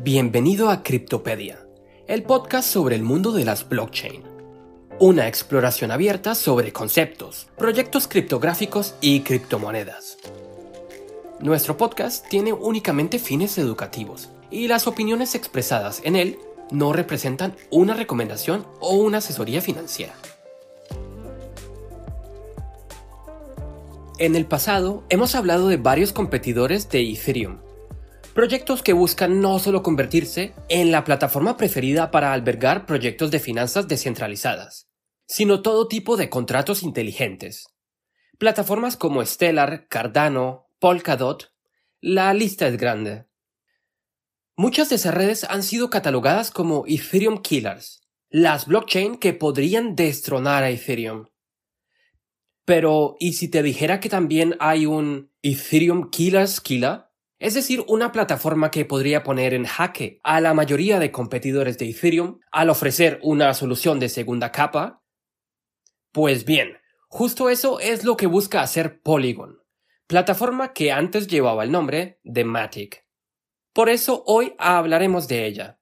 Bienvenido a Cryptopedia, el podcast sobre el mundo de las blockchain. Una exploración abierta sobre conceptos, proyectos criptográficos y criptomonedas. Nuestro podcast tiene únicamente fines educativos y las opiniones expresadas en él no representan una recomendación o una asesoría financiera. En el pasado hemos hablado de varios competidores de Ethereum Proyectos que buscan no solo convertirse en la plataforma preferida para albergar proyectos de finanzas descentralizadas, sino todo tipo de contratos inteligentes. Plataformas como Stellar, Cardano, Polkadot, la lista es grande. Muchas de esas redes han sido catalogadas como Ethereum Killers, las blockchain que podrían destronar a Ethereum. Pero, ¿y si te dijera que también hay un Ethereum Killers Killer? Es decir, una plataforma que podría poner en jaque a la mayoría de competidores de Ethereum al ofrecer una solución de segunda capa. Pues bien, justo eso es lo que busca hacer Polygon, plataforma que antes llevaba el nombre de Matic. Por eso hoy hablaremos de ella.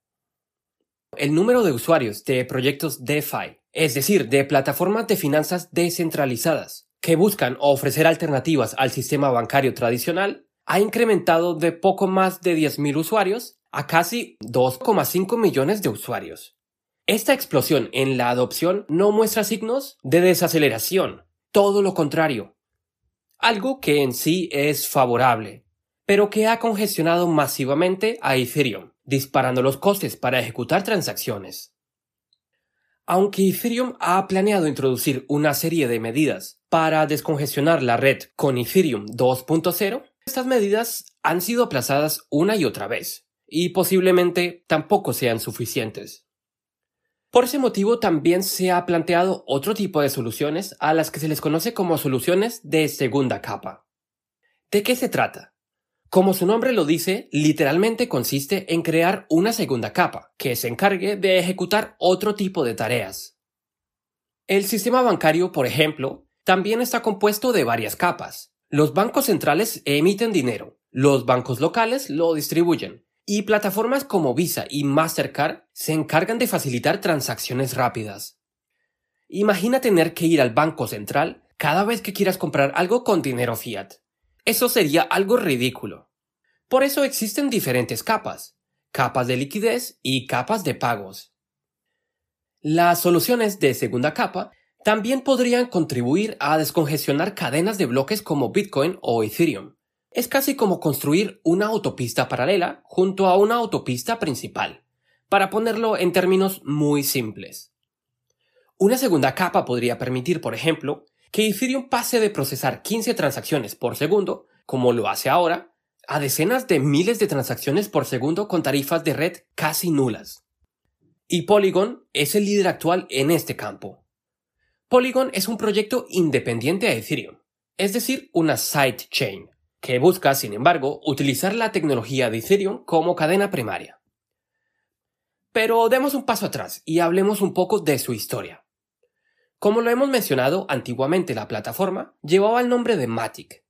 El número de usuarios de proyectos DeFi, es decir, de plataformas de finanzas descentralizadas, que buscan ofrecer alternativas al sistema bancario tradicional, ha incrementado de poco más de 10.000 usuarios a casi 2,5 millones de usuarios. Esta explosión en la adopción no muestra signos de desaceleración, todo lo contrario. Algo que en sí es favorable, pero que ha congestionado masivamente a Ethereum, disparando los costes para ejecutar transacciones. Aunque Ethereum ha planeado introducir una serie de medidas para descongestionar la red con Ethereum 2.0, estas medidas han sido aplazadas una y otra vez, y posiblemente tampoco sean suficientes. Por ese motivo también se ha planteado otro tipo de soluciones a las que se les conoce como soluciones de segunda capa. ¿De qué se trata? Como su nombre lo dice, literalmente consiste en crear una segunda capa que se encargue de ejecutar otro tipo de tareas. El sistema bancario, por ejemplo, también está compuesto de varias capas, los bancos centrales emiten dinero, los bancos locales lo distribuyen, y plataformas como Visa y Mastercard se encargan de facilitar transacciones rápidas. Imagina tener que ir al banco central cada vez que quieras comprar algo con dinero fiat. Eso sería algo ridículo. Por eso existen diferentes capas, capas de liquidez y capas de pagos. Las soluciones de segunda capa también podrían contribuir a descongestionar cadenas de bloques como Bitcoin o Ethereum. Es casi como construir una autopista paralela junto a una autopista principal, para ponerlo en términos muy simples. Una segunda capa podría permitir, por ejemplo, que Ethereum pase de procesar 15 transacciones por segundo, como lo hace ahora, a decenas de miles de transacciones por segundo con tarifas de red casi nulas. Y Polygon es el líder actual en este campo. Polygon es un proyecto independiente a Ethereum, es decir, una sidechain, que busca, sin embargo, utilizar la tecnología de Ethereum como cadena primaria. Pero demos un paso atrás y hablemos un poco de su historia. Como lo hemos mencionado, antiguamente la plataforma llevaba el nombre de Matic.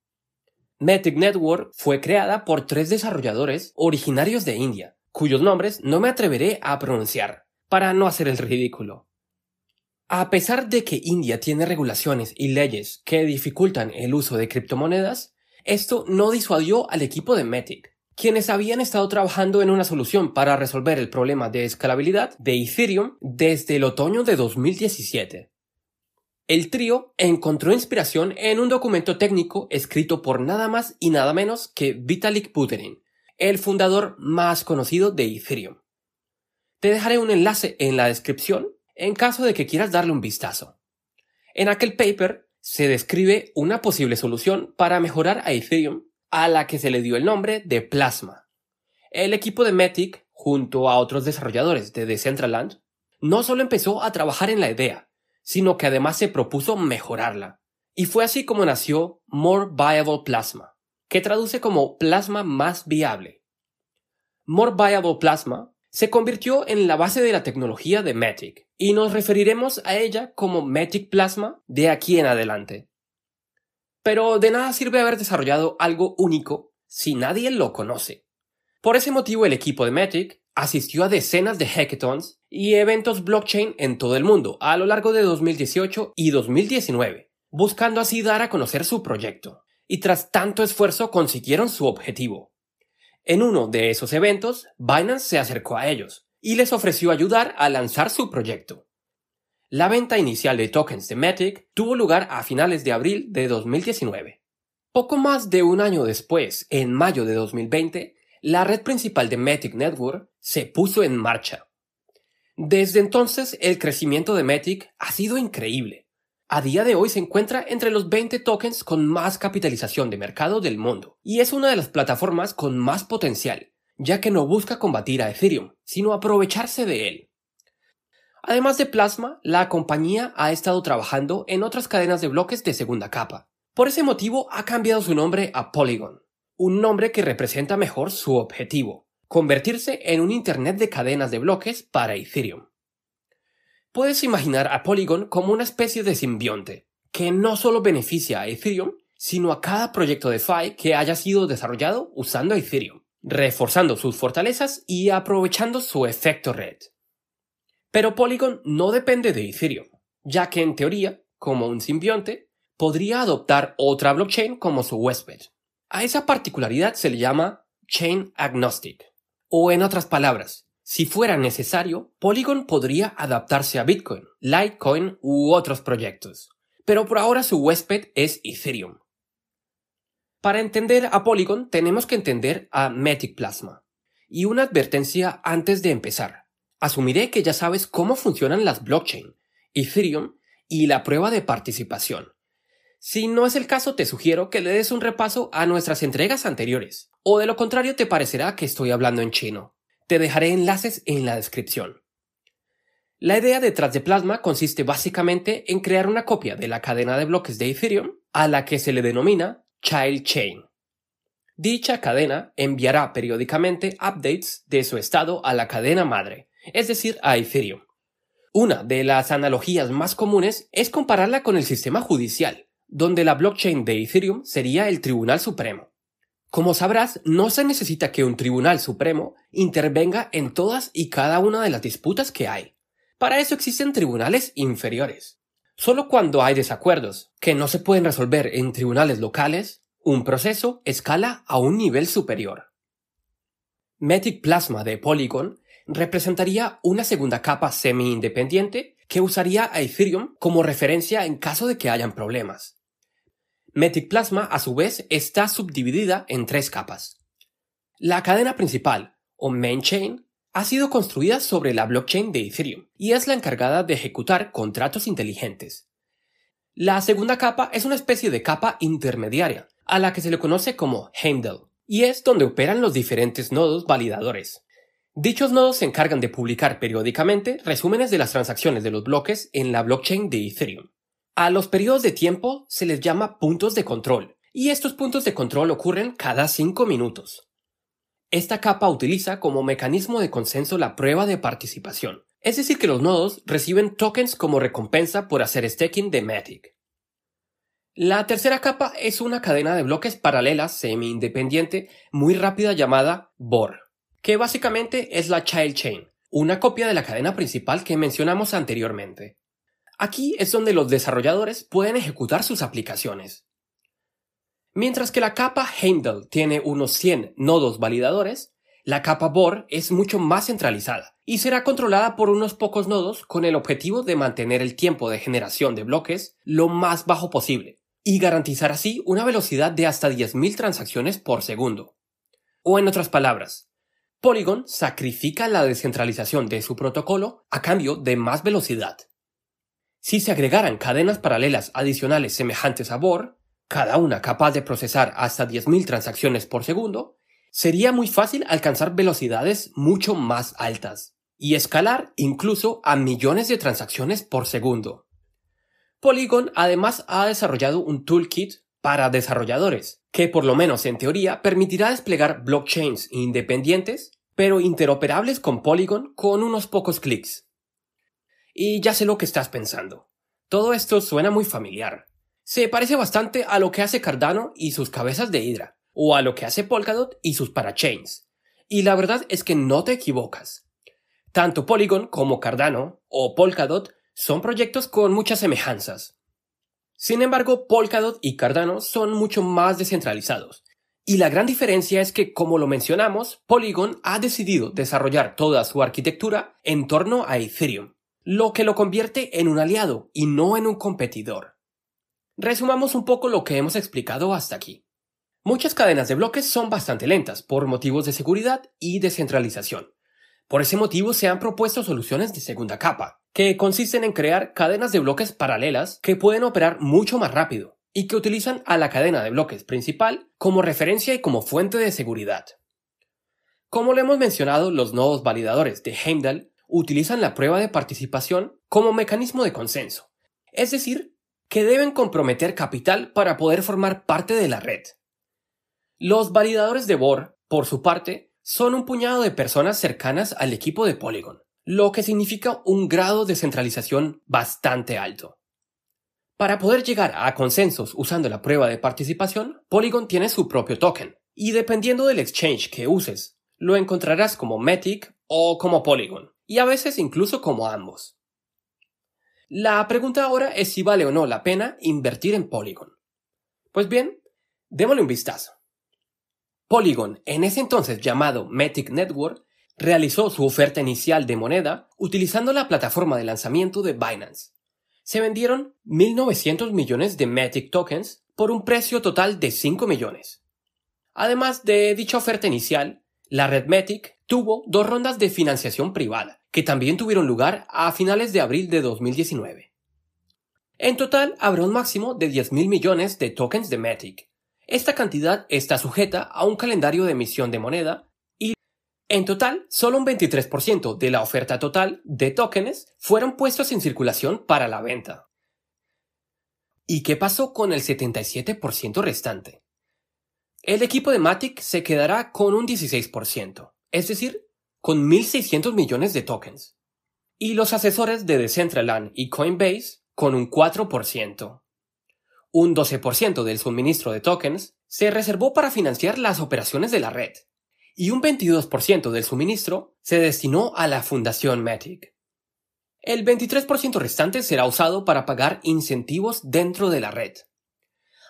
Matic Network fue creada por tres desarrolladores originarios de India, cuyos nombres no me atreveré a pronunciar, para no hacer el ridículo. A pesar de que India tiene regulaciones y leyes que dificultan el uso de criptomonedas, esto no disuadió al equipo de Metic, quienes habían estado trabajando en una solución para resolver el problema de escalabilidad de Ethereum desde el otoño de 2017. El trío encontró inspiración en un documento técnico escrito por nada más y nada menos que Vitalik Buterin, el fundador más conocido de Ethereum. Te dejaré un enlace en la descripción en caso de que quieras darle un vistazo. En aquel paper se describe una posible solución para mejorar a Ethereum a la que se le dio el nombre de Plasma. El equipo de Metic, junto a otros desarrolladores de Decentraland, no solo empezó a trabajar en la idea, sino que además se propuso mejorarla. Y fue así como nació More Viable Plasma, que traduce como plasma más viable. More Viable Plasma se convirtió en la base de la tecnología de Matic, y nos referiremos a ella como Matic Plasma de aquí en adelante. Pero de nada sirve haber desarrollado algo único si nadie lo conoce. Por ese motivo el equipo de Matic asistió a decenas de hackathons y eventos blockchain en todo el mundo a lo largo de 2018 y 2019, buscando así dar a conocer su proyecto. Y tras tanto esfuerzo consiguieron su objetivo. En uno de esos eventos, Binance se acercó a ellos y les ofreció ayudar a lanzar su proyecto. La venta inicial de tokens de Matic tuvo lugar a finales de abril de 2019. Poco más de un año después, en mayo de 2020, la red principal de Matic Network se puso en marcha. Desde entonces, el crecimiento de Matic ha sido increíble. A día de hoy se encuentra entre los 20 tokens con más capitalización de mercado del mundo, y es una de las plataformas con más potencial, ya que no busca combatir a Ethereum, sino aprovecharse de él. Además de Plasma, la compañía ha estado trabajando en otras cadenas de bloques de segunda capa. Por ese motivo ha cambiado su nombre a Polygon, un nombre que representa mejor su objetivo, convertirse en un Internet de cadenas de bloques para Ethereum. Puedes imaginar a Polygon como una especie de simbionte, que no solo beneficia a Ethereum, sino a cada proyecto de DeFi que haya sido desarrollado usando Ethereum, reforzando sus fortalezas y aprovechando su efecto red. Pero Polygon no depende de Ethereum, ya que en teoría, como un simbionte, podría adoptar otra blockchain como su huésped. A esa particularidad se le llama chain agnostic. O en otras palabras, si fuera necesario, Polygon podría adaptarse a Bitcoin, Litecoin u otros proyectos. Pero por ahora su huésped es Ethereum. Para entender a Polygon tenemos que entender a Matic Plasma. Y una advertencia antes de empezar. Asumiré que ya sabes cómo funcionan las blockchain, Ethereum y la prueba de participación. Si no es el caso, te sugiero que le des un repaso a nuestras entregas anteriores, o de lo contrario te parecerá que estoy hablando en chino. Te dejaré enlaces en la descripción. La idea detrás de Plasma consiste básicamente en crear una copia de la cadena de bloques de Ethereum a la que se le denomina Child Chain. Dicha cadena enviará periódicamente updates de su estado a la cadena madre, es decir, a Ethereum. Una de las analogías más comunes es compararla con el sistema judicial, donde la blockchain de Ethereum sería el Tribunal Supremo. Como sabrás, no se necesita que un Tribunal Supremo intervenga en todas y cada una de las disputas que hay. Para eso existen tribunales inferiores. Solo cuando hay desacuerdos que no se pueden resolver en tribunales locales, un proceso escala a un nivel superior. Matic Plasma de Polygon representaría una segunda capa semi-independiente que usaría a Ethereum como referencia en caso de que hayan problemas. Matic Plasma, a su vez, está subdividida en tres capas. La cadena principal, o main chain, ha sido construida sobre la blockchain de Ethereum y es la encargada de ejecutar contratos inteligentes. La segunda capa es una especie de capa intermediaria, a la que se le conoce como handle, y es donde operan los diferentes nodos validadores. Dichos nodos se encargan de publicar periódicamente resúmenes de las transacciones de los bloques en la blockchain de Ethereum. A los periodos de tiempo se les llama puntos de control, y estos puntos de control ocurren cada 5 minutos. Esta capa utiliza como mecanismo de consenso la prueba de participación, es decir que los nodos reciben tokens como recompensa por hacer staking de Matic. La tercera capa es una cadena de bloques paralelas semi-independiente muy rápida llamada BOR que básicamente es la child chain, una copia de la cadena principal que mencionamos anteriormente. Aquí es donde los desarrolladores pueden ejecutar sus aplicaciones. Mientras que la capa Handle tiene unos 100 nodos validadores, la capa BOR es mucho más centralizada y será controlada por unos pocos nodos con el objetivo de mantener el tiempo de generación de bloques lo más bajo posible y garantizar así una velocidad de hasta 10.000 transacciones por segundo. O en otras palabras, Polygon sacrifica la descentralización de su protocolo a cambio de más velocidad. Si se agregaran cadenas paralelas adicionales semejantes a BOR, cada una capaz de procesar hasta 10.000 transacciones por segundo, sería muy fácil alcanzar velocidades mucho más altas y escalar incluso a millones de transacciones por segundo. Polygon además ha desarrollado un toolkit para desarrolladores, que por lo menos en teoría permitirá desplegar blockchains independientes, pero interoperables con Polygon con unos pocos clics. Y ya sé lo que estás pensando. Todo esto suena muy familiar. Se parece bastante a lo que hace Cardano y sus cabezas de Hydra, o a lo que hace Polkadot y sus parachains. Y la verdad es que no te equivocas. Tanto Polygon como Cardano o Polkadot son proyectos con muchas semejanzas. Sin embargo, Polkadot y Cardano son mucho más descentralizados. Y la gran diferencia es que, como lo mencionamos, Polygon ha decidido desarrollar toda su arquitectura en torno a Ethereum, lo que lo convierte en un aliado y no en un competidor. Resumamos un poco lo que hemos explicado hasta aquí. Muchas cadenas de bloques son bastante lentas por motivos de seguridad y descentralización. Por ese motivo se han propuesto soluciones de segunda capa, que consisten en crear cadenas de bloques paralelas que pueden operar mucho más rápido y que utilizan a la cadena de bloques principal como referencia y como fuente de seguridad. Como lo hemos mencionado, los nodos validadores de Heimdall utilizan la prueba de participación como mecanismo de consenso, es decir, que deben comprometer capital para poder formar parte de la red. Los validadores de Bohr, por su parte, son un puñado de personas cercanas al equipo de Polygon, lo que significa un grado de centralización bastante alto. Para poder llegar a consensos usando la prueba de participación, Polygon tiene su propio token, y dependiendo del exchange que uses, lo encontrarás como Matic o como Polygon, y a veces incluso como ambos. La pregunta ahora es si vale o no la pena invertir en Polygon. Pues bien, démosle un vistazo. Polygon, en ese entonces llamado Matic Network, realizó su oferta inicial de moneda utilizando la plataforma de lanzamiento de Binance. Se vendieron 1.900 millones de Matic tokens por un precio total de 5 millones. Además de dicha oferta inicial, la red Matic tuvo dos rondas de financiación privada, que también tuvieron lugar a finales de abril de 2019. En total habrá un máximo de 10.000 millones de tokens de Matic, esta cantidad está sujeta a un calendario de emisión de moneda y, en total, solo un 23% de la oferta total de tokens fueron puestos en circulación para la venta. ¿Y qué pasó con el 77% restante? El equipo de Matic se quedará con un 16%, es decir, con 1.600 millones de tokens. Y los asesores de Decentraland y Coinbase con un 4%. Un 12% del suministro de tokens se reservó para financiar las operaciones de la red, y un 22% del suministro se destinó a la Fundación Matic. El 23% restante será usado para pagar incentivos dentro de la red.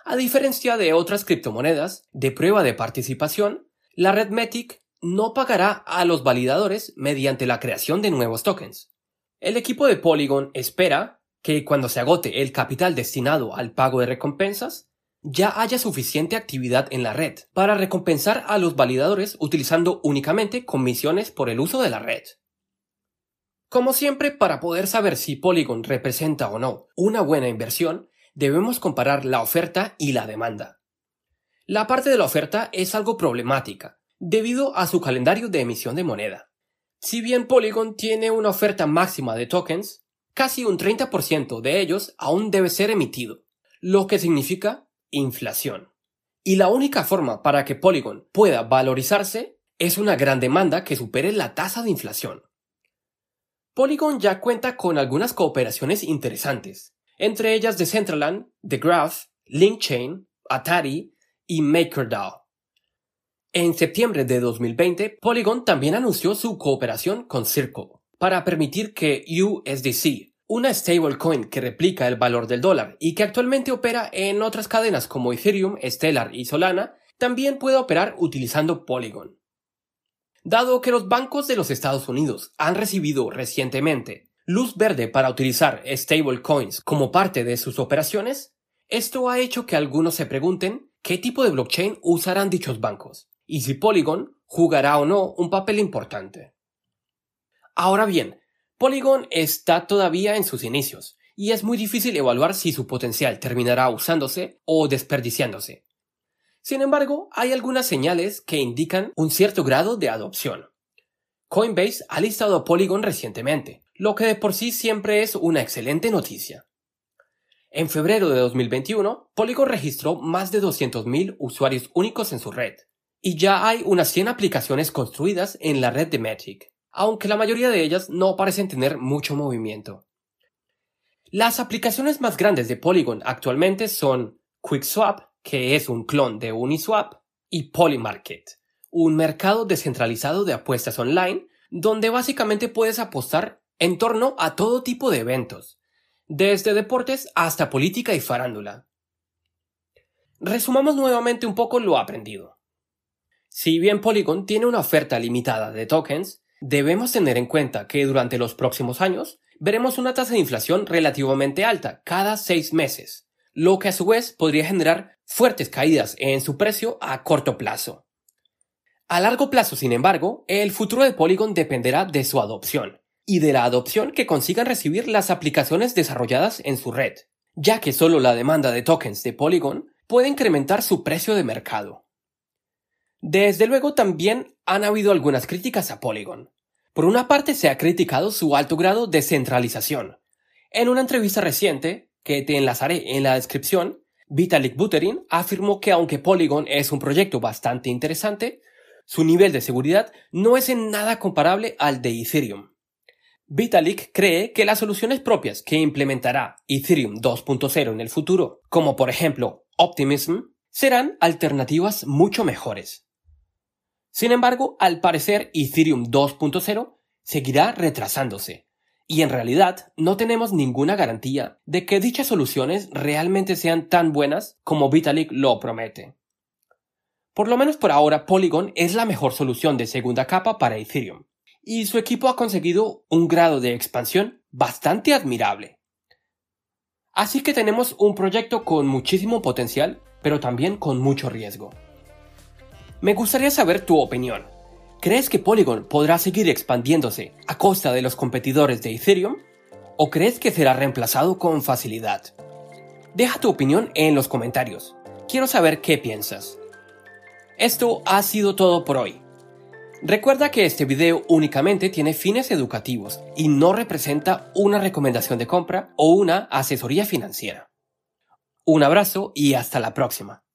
A diferencia de otras criptomonedas de prueba de participación, la red Matic no pagará a los validadores mediante la creación de nuevos tokens. El equipo de Polygon espera que cuando se agote el capital destinado al pago de recompensas, ya haya suficiente actividad en la red para recompensar a los validadores utilizando únicamente comisiones por el uso de la red. Como siempre, para poder saber si Polygon representa o no una buena inversión, debemos comparar la oferta y la demanda. La parte de la oferta es algo problemática, debido a su calendario de emisión de moneda. Si bien Polygon tiene una oferta máxima de tokens, casi un 30% de ellos aún debe ser emitido, lo que significa inflación. Y la única forma para que Polygon pueda valorizarse es una gran demanda que supere la tasa de inflación. Polygon ya cuenta con algunas cooperaciones interesantes, entre ellas Decentraland, The Graph, LinkChain, Atari y MakerDAO. En septiembre de 2020, Polygon también anunció su cooperación con Circle, para permitir que USDC, una stablecoin que replica el valor del dólar y que actualmente opera en otras cadenas como Ethereum, Stellar y Solana, también pueda operar utilizando Polygon. Dado que los bancos de los Estados Unidos han recibido recientemente luz verde para utilizar stablecoins como parte de sus operaciones, esto ha hecho que algunos se pregunten qué tipo de blockchain usarán dichos bancos y si Polygon jugará o no un papel importante. Ahora bien, Polygon está todavía en sus inicios, y es muy difícil evaluar si su potencial terminará usándose o desperdiciándose. Sin embargo, hay algunas señales que indican un cierto grado de adopción. Coinbase ha listado a Polygon recientemente, lo que de por sí siempre es una excelente noticia. En febrero de 2021, Polygon registró más de 200.000 usuarios únicos en su red, y ya hay unas 100 aplicaciones construidas en la red de Magic aunque la mayoría de ellas no parecen tener mucho movimiento. Las aplicaciones más grandes de Polygon actualmente son QuickSwap, que es un clon de Uniswap, y Polymarket, un mercado descentralizado de apuestas online donde básicamente puedes apostar en torno a todo tipo de eventos, desde deportes hasta política y farándula. Resumamos nuevamente un poco lo aprendido. Si bien Polygon tiene una oferta limitada de tokens, debemos tener en cuenta que durante los próximos años veremos una tasa de inflación relativamente alta cada seis meses, lo que a su vez podría generar fuertes caídas en su precio a corto plazo. A largo plazo, sin embargo, el futuro de Polygon dependerá de su adopción y de la adopción que consigan recibir las aplicaciones desarrolladas en su red, ya que solo la demanda de tokens de Polygon puede incrementar su precio de mercado. Desde luego también han habido algunas críticas a Polygon, por una parte se ha criticado su alto grado de centralización. En una entrevista reciente, que te enlazaré en la descripción, Vitalik Buterin afirmó que aunque Polygon es un proyecto bastante interesante, su nivel de seguridad no es en nada comparable al de Ethereum. Vitalik cree que las soluciones propias que implementará Ethereum 2.0 en el futuro, como por ejemplo Optimism, serán alternativas mucho mejores. Sin embargo, al parecer Ethereum 2.0 seguirá retrasándose, y en realidad no tenemos ninguna garantía de que dichas soluciones realmente sean tan buenas como Vitalik lo promete. Por lo menos por ahora Polygon es la mejor solución de segunda capa para Ethereum, y su equipo ha conseguido un grado de expansión bastante admirable. Así que tenemos un proyecto con muchísimo potencial, pero también con mucho riesgo. Me gustaría saber tu opinión. ¿Crees que Polygon podrá seguir expandiéndose a costa de los competidores de Ethereum? ¿O crees que será reemplazado con facilidad? Deja tu opinión en los comentarios. Quiero saber qué piensas. Esto ha sido todo por hoy. Recuerda que este video únicamente tiene fines educativos y no representa una recomendación de compra o una asesoría financiera. Un abrazo y hasta la próxima.